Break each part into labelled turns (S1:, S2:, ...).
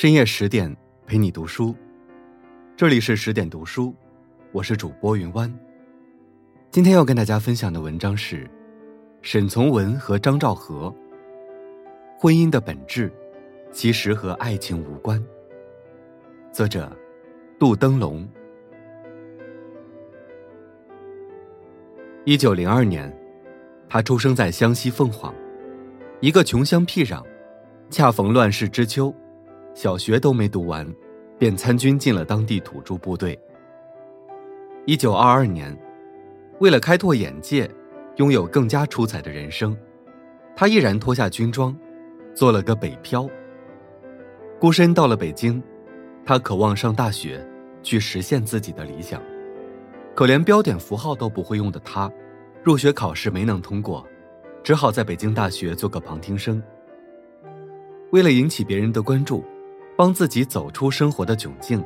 S1: 深夜十点陪你读书，这里是十点读书，我是主播云湾。今天要跟大家分享的文章是沈从文和张兆和婚姻的本质，其实和爱情无关。作者杜登龙。一九零二年，他出生在湘西凤凰，一个穷乡僻壤，恰逢乱世之秋，小学都没读完，便参军进了当地土著部队。一九二二年，为了开拓眼界，拥有更加出彩的人生，他毅然脱下军装，做了个北漂。孤身到了北京，他渴望上大学，去实现自己的理想。可连标点符号都不会用的他，入学考试没能通过，只好在北京大学做个旁听生。为了引起别人的关注，帮自己走出生活的窘境，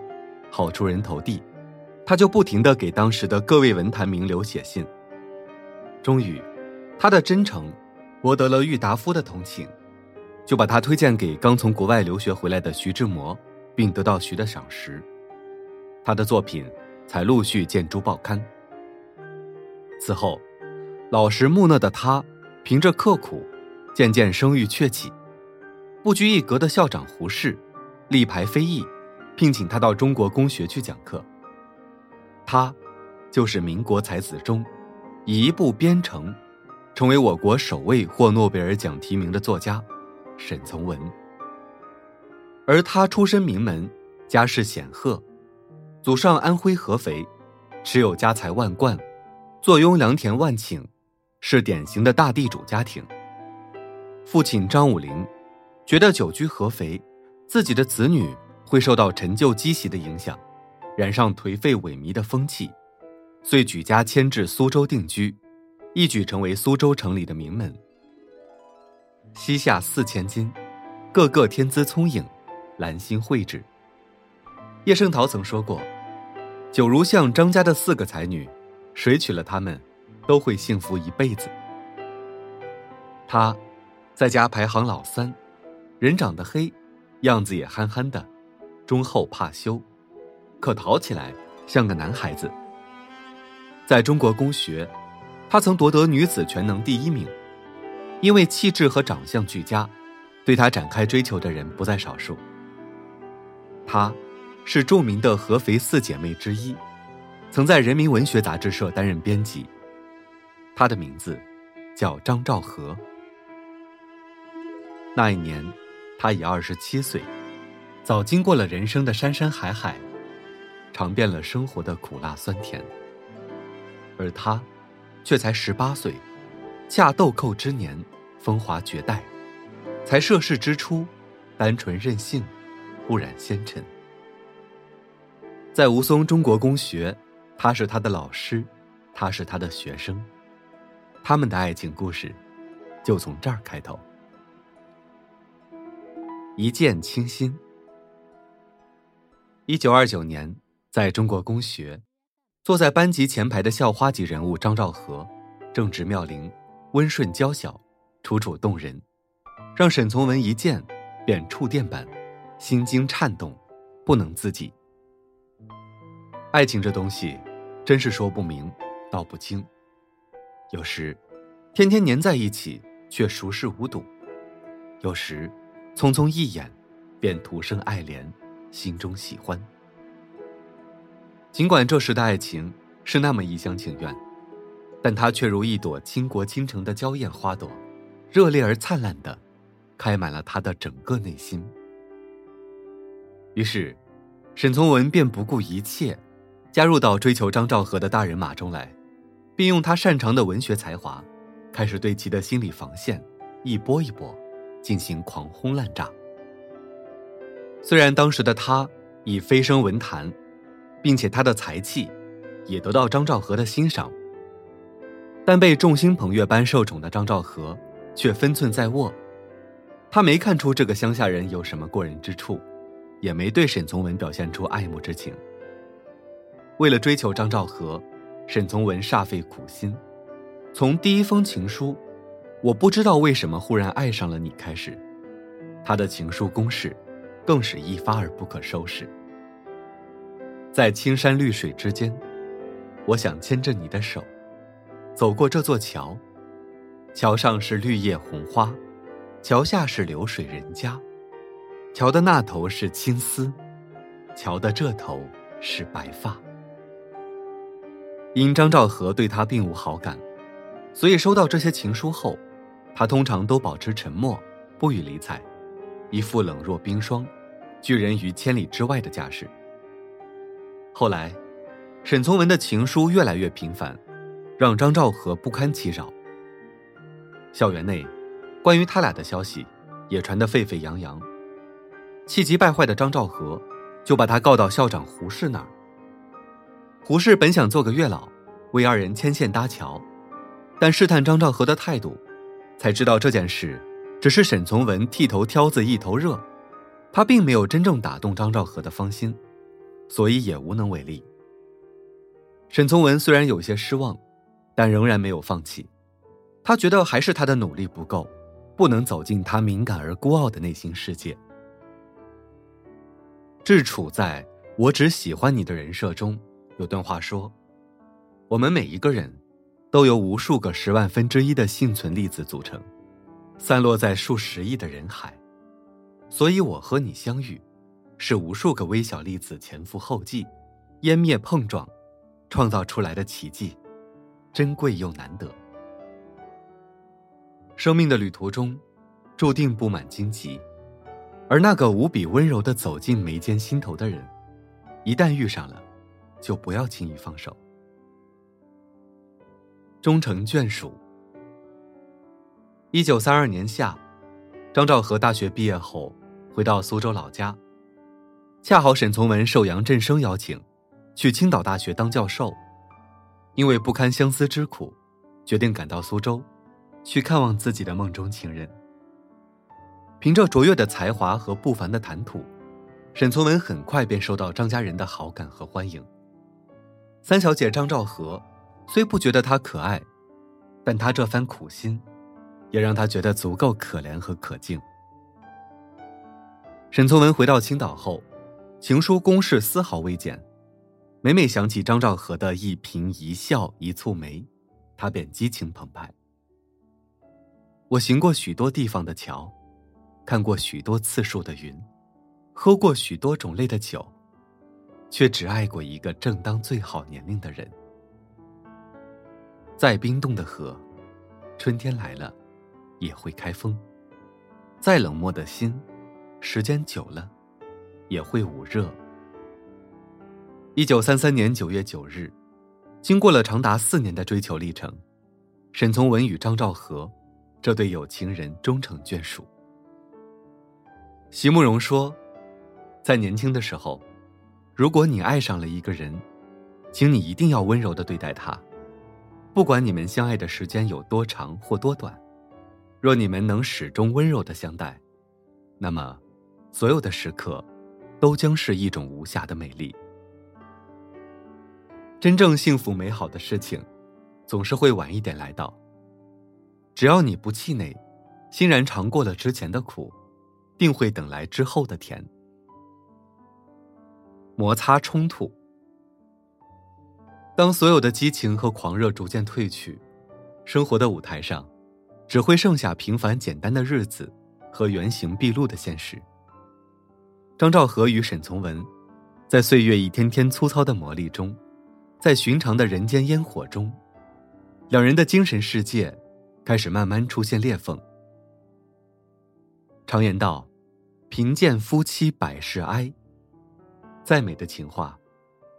S1: 好出人头地，他就不停的给当时的各位文坛名流写信。终于，他的真诚博得了郁达夫的同情，就把他推荐给刚从国外留学回来的徐志摩，并得到徐的赏识。他的作品。才陆续见诸报刊。此后，老实木讷的他，凭着刻苦，渐渐声誉鹊起。不拘一格的校长胡适，力排非议，聘请他到中国公学去讲课。他，就是民国才子中，以一部《编程》，成为我国首位获诺贝尔奖提名的作家，沈从文。而他出身名门，家世显赫。祖上安徽合肥，持有家财万贯，坐拥良田万顷，是典型的大地主家庭。父亲张武龄觉得久居合肥，自己的子女会受到陈旧积习的影响，染上颓废萎靡的风气，遂举家迁至苏州定居，一举成为苏州城里的名门。膝下四千金，个个天资聪颖，兰心蕙质。叶圣陶曾说过。九如巷张家的四个才女，谁娶了她们，都会幸福一辈子。他，在家排行老三，人长得黑，样子也憨憨的，忠厚怕羞，可淘起来像个男孩子。在中国公学，他曾夺得女子全能第一名，因为气质和长相俱佳，对他展开追求的人不在少数。他。是著名的合肥四姐妹之一，曾在人民文学杂志社担任编辑。她的名字叫张兆和。那一年，他已二十七岁，早经过了人生的山山海海，尝遍了生活的苦辣酸甜。而他，却才十八岁，恰豆蔻之年，风华绝代，才涉世之初，单纯任性，不染纤尘。在吴淞中国公学，他是他的老师，他是他的学生，他们的爱情故事就从这儿开头。一见倾心。一九二九年，在中国公学，坐在班级前排的校花级人物张兆和，正直妙龄，温顺娇小，楚楚动人，让沈从文一见便触电般，心惊颤动，不能自己。爱情这东西，真是说不明，道不清。有时，天天黏在一起却熟视无睹；有时，匆匆一眼，便徒生爱怜，心中喜欢。尽管这时的爱情是那么一厢情愿，但它却如一朵倾国倾城的娇艳花朵，热烈而灿烂的，开满了他的整个内心。于是，沈从文便不顾一切。加入到追求张兆和的大人马中来，并用他擅长的文学才华，开始对其的心理防线一波一波进行狂轰滥炸。虽然当时的他已飞升文坛，并且他的才气也得到张兆和的欣赏，但被众星捧月般受宠的张兆和却分寸在握。他没看出这个乡下人有什么过人之处，也没对沈从文表现出爱慕之情。为了追求张兆和，沈从文煞费苦心，从第一封情书“我不知道为什么忽然爱上了你”开始，他的情书攻势，更是一发而不可收拾。在青山绿水之间，我想牵着你的手，走过这座桥。桥上是绿叶红花，桥下是流水人家。桥的那头是青丝，桥的这头是白发。因张兆和对他并无好感，所以收到这些情书后，他通常都保持沉默，不予理睬，一副冷若冰霜、拒人于千里之外的架势。后来，沈从文的情书越来越频繁，让张兆和不堪其扰。校园内，关于他俩的消息也传得沸沸扬扬。气急败坏的张兆和就把他告到校长胡适那儿。胡适本想做个月老，为二人牵线搭桥，但试探张兆和的态度，才知道这件事只是沈从文剃头挑子一头热，他并没有真正打动张兆和的芳心，所以也无能为力。沈从文虽然有些失望，但仍然没有放弃。他觉得还是他的努力不够，不能走进他敏感而孤傲的内心世界。智处在我只喜欢你的人设中，有段话说：“我们每一个人，都由无数个十万分之一的幸存粒子组成，散落在数十亿的人海。所以我和你相遇，是无数个微小粒子前赴后继、湮灭碰撞，创造出来的奇迹，珍贵又难得。”生命的旅途中，注定布满荆棘，而那个无比温柔的走进眉间心头的人，一旦遇上了，就不要轻易放手。终成眷属。一九三二年夏，张兆和大学毕业后回到苏州老家，恰好沈从文受杨振声邀请，去青岛大学当教授，因为不堪相思之苦，决定赶到苏州。去看望自己的梦中情人。凭着卓越的才华和不凡的谈吐，沈从文很快便受到张家人的好感和欢迎。三小姐张兆和虽不觉得他可爱，但他这番苦心，也让他觉得足够可怜和可敬。沈从文回到青岛后，情书攻势丝毫未减，每每想起张兆和的一颦一笑一蹙眉，他便激情澎湃。我行过许多地方的桥，看过许多次数的云，喝过许多种类的酒，却只爱过一个正当最好年龄的人。再冰冻的河，春天来了，也会开封；再冷漠的心，时间久了，也会捂热。一九三三年九月九日，经过了长达四年的追求历程，沈从文与张兆和。这对有情人终成眷属。席慕容说：“在年轻的时候，如果你爱上了一个人，请你一定要温柔的对待他，不管你们相爱的时间有多长或多短。若你们能始终温柔的相待，那么，所有的时刻，都将是一种无暇的美丽。真正幸福美好的事情，总是会晚一点来到。”只要你不气馁，欣然尝过了之前的苦，定会等来之后的甜。摩擦冲突，当所有的激情和狂热逐渐褪去，生活的舞台上，只会剩下平凡简单的日子和原形毕露的现实。张兆和与沈从文，在岁月一天天粗糙的磨砺中，在寻常的人间烟火中，两人的精神世界。开始慢慢出现裂缝。常言道：“贫贱夫妻百事哀。”再美的情话，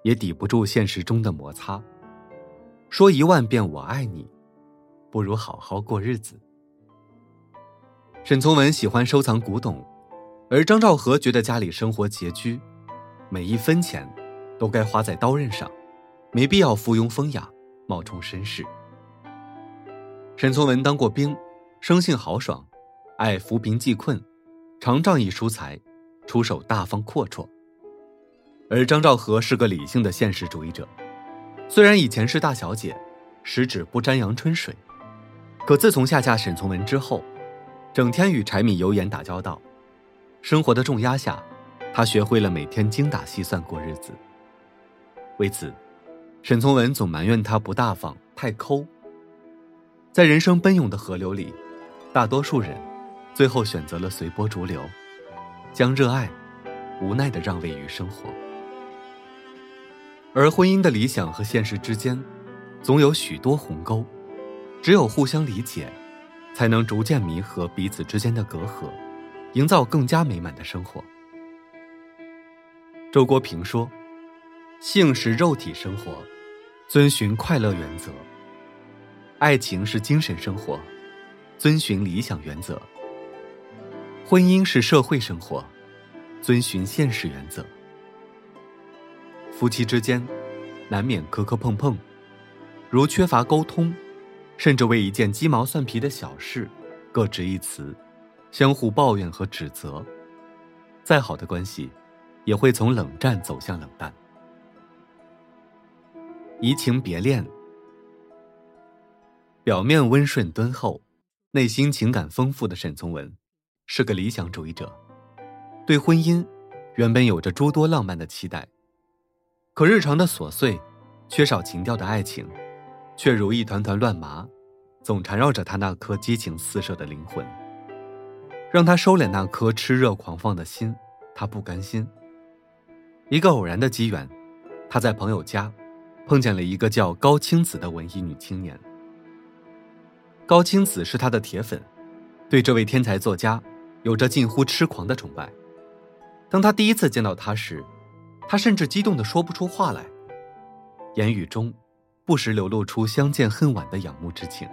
S1: 也抵不住现实中的摩擦。说一万遍我爱你，不如好好过日子。沈从文喜欢收藏古董，而张兆和觉得家里生活拮据，每一分钱都该花在刀刃上，没必要附庸风雅，冒充绅士。沈从文当过兵，生性豪爽，爱扶贫济困，常仗义疏财，出手大方阔绰。而张兆和是个理性的现实主义者，虽然以前是大小姐，十指不沾阳春水，可自从下嫁沈从文之后，整天与柴米油盐打交道，生活的重压下，他学会了每天精打细算过日子。为此，沈从文总埋怨他不大方、太抠。在人生奔涌的河流里，大多数人最后选择了随波逐流，将热爱无奈的让位于生活。而婚姻的理想和现实之间，总有许多鸿沟，只有互相理解，才能逐渐弥合彼此之间的隔阂，营造更加美满的生活。周国平说：“性是肉体生活，遵循快乐原则。”爱情是精神生活，遵循理想原则；婚姻是社会生活，遵循现实原则。夫妻之间难免磕磕碰碰，如缺乏沟通，甚至为一件鸡毛蒜皮的小事各执一词，相互抱怨和指责，再好的关系也会从冷战走向冷淡。移情别恋。表面温顺敦厚，内心情感丰富的沈从文，是个理想主义者，对婚姻原本有着诸多浪漫的期待。可日常的琐碎，缺少情调的爱情，却如一团团乱麻，总缠绕着他那颗激情四射的灵魂。让他收敛那颗炽热狂放的心，他不甘心。一个偶然的机缘，他在朋友家碰见了一个叫高青子的文艺女青年。高青子是他的铁粉，对这位天才作家有着近乎痴狂的崇拜。当他第一次见到他时，他甚至激动的说不出话来，言语中不时流露出相见恨晚的仰慕之情。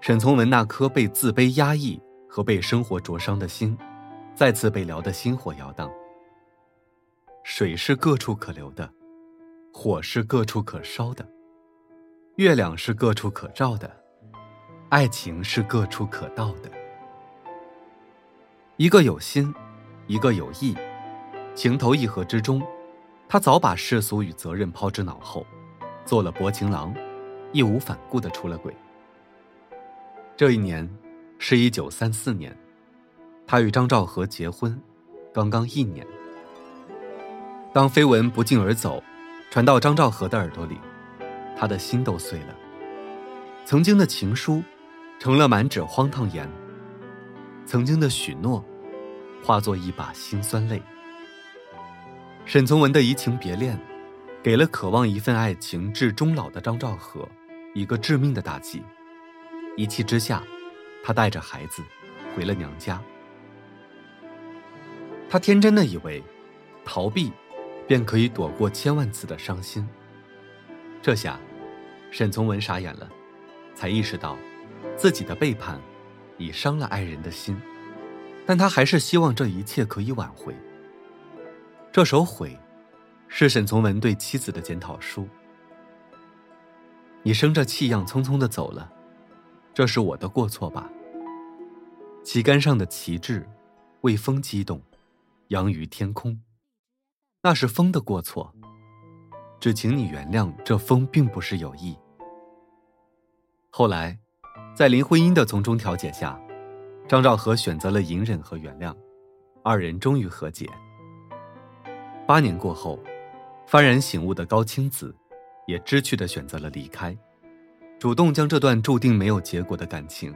S1: 沈从文那颗被自卑压抑和被生活灼伤的心，再次被撩得心火摇荡。水是各处可流的，火是各处可烧的，月亮是各处可照的。爱情是各处可到的，一个有心，一个有意，情投意合之中，他早把世俗与责任抛之脑后，做了薄情郎，义无反顾的出了轨。这一年是一九三四年，他与张兆和结婚，刚刚一年。当绯闻不胫而走，传到张兆和的耳朵里，他的心都碎了。曾经的情书。成了满纸荒唐言。曾经的许诺，化作一把辛酸泪。沈从文的移情别恋，给了渴望一份爱情至终老的张兆和一个致命的打击。一气之下，他带着孩子回了娘家。他天真的以为，逃避便可以躲过千万次的伤心。这下，沈从文傻眼了，才意识到。自己的背叛，已伤了爱人的心，但他还是希望这一切可以挽回。这首悔，是沈从文对妻子的检讨书。你生着气样匆匆的走了，这是我的过错吧？旗杆上的旗帜，为风激动，扬于天空，那是风的过错。只请你原谅，这风并不是有意。后来。在林徽因的从中调解下，张兆和选择了隐忍和原谅，二人终于和解。八年过后，幡然醒悟的高青子，也知趣的选择了离开，主动将这段注定没有结果的感情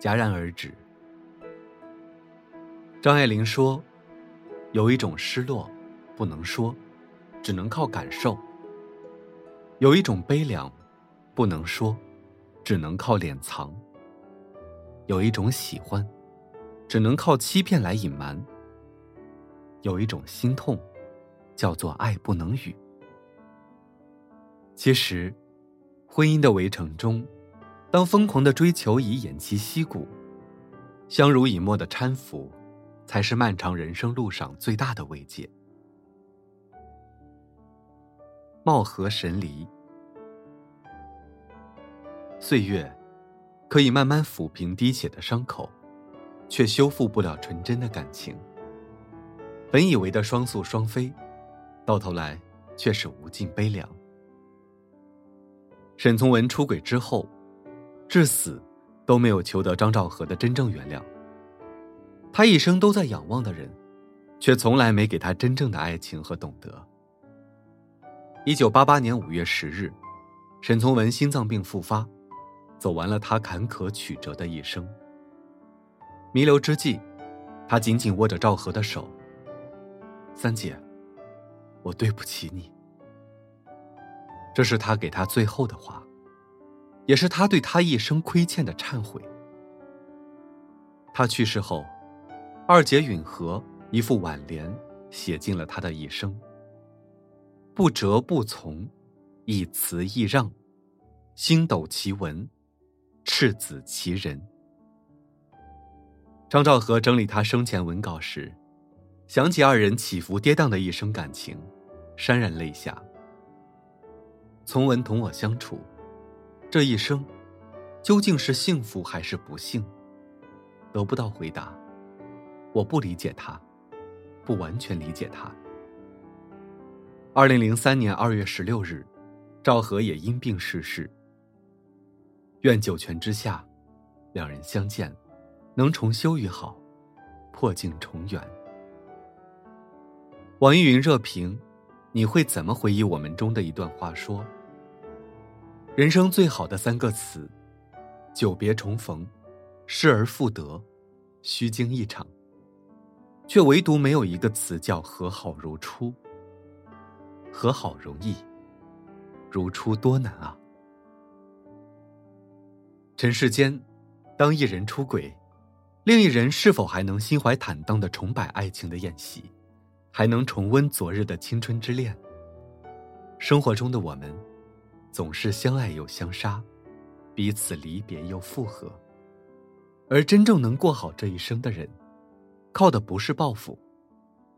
S1: 戛然而止。张爱玲说：“有一种失落，不能说，只能靠感受；有一种悲凉，不能说。”只能靠敛藏。有一种喜欢，只能靠欺骗来隐瞒。有一种心痛，叫做爱不能语。其实，婚姻的围城中，当疯狂的追求已偃旗息鼓，相濡以沫的搀扶，才是漫长人生路上最大的慰藉。貌合神离。岁月，可以慢慢抚平滴血的伤口，却修复不了纯真的感情。本以为的双宿双飞，到头来却是无尽悲凉。沈从文出轨之后，至死都没有求得张兆和的真正原谅。他一生都在仰望的人，却从来没给他真正的爱情和懂得。一九八八年五月十日，沈从文心脏病复发，走完了他坎坷曲折的一生。弥留之际，他紧紧握着赵和的手。三姐，我对不起你。这是他给他最后的话，也是他对他一生亏欠的忏悔。他去世后，二姐允和一副挽联写尽了他的一生：不折不从，一辞一让，星斗其文，赤子其人。张兆和整理他生前文稿时，想起二人起伏跌宕的一生感情，潸然泪下。从文同我相处，这一生究竟是幸福还是不幸？得不到回答。我不理解他，不完全理解他。二零零三年二月十六日，赵和也因病逝世。愿九泉之下，两人相见。能重修于好，破镜重圆。网易云热评：你会怎么回忆我们中的一段话？说：人生最好的三个词，久别重逢，失而复得，虚惊一场。却唯独没有一个词叫和好如初。和好容易，如初多难啊！尘世间，当一人出轨。另一人是否还能心怀坦荡的重摆爱情的宴席，还能重温昨日的青春之恋？生活中的我们，总是相爱又相杀，彼此离别又复合。而真正能过好这一生的人，靠的不是报复，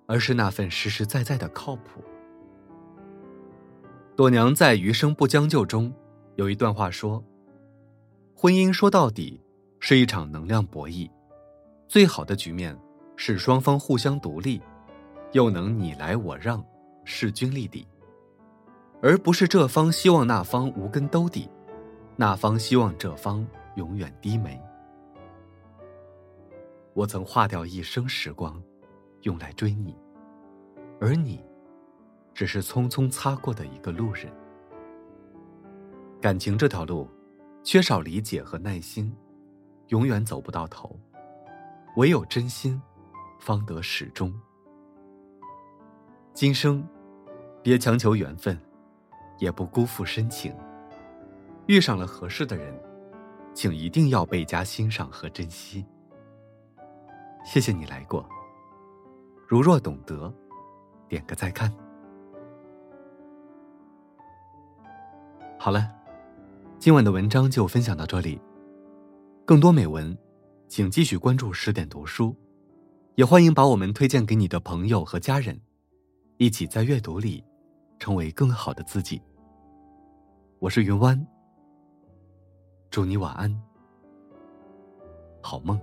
S1: 而是那份实实在在的靠谱。朵娘在《余生不将就》中有一段话说：“婚姻说到底是一场能量博弈。”最好的局面是双方互相独立，又能你来我让，势均力敌，而不是这方希望那方无根兜底，那方希望这方永远低眉。我曾化掉一生时光，用来追你，而你，只是匆匆擦过的一个路人。感情这条路，缺少理解和耐心，永远走不到头。唯有真心，方得始终。今生，别强求缘分，也不辜负深情。遇上了合适的人，请一定要倍加欣赏和珍惜。谢谢你来过。如若懂得，点个再看。好了，今晚的文章就分享到这里。更多美文。请继续关注十点读书，也欢迎把我们推荐给你的朋友和家人，一起在阅读里成为更好的自己。我是云湾，祝你晚安，好梦。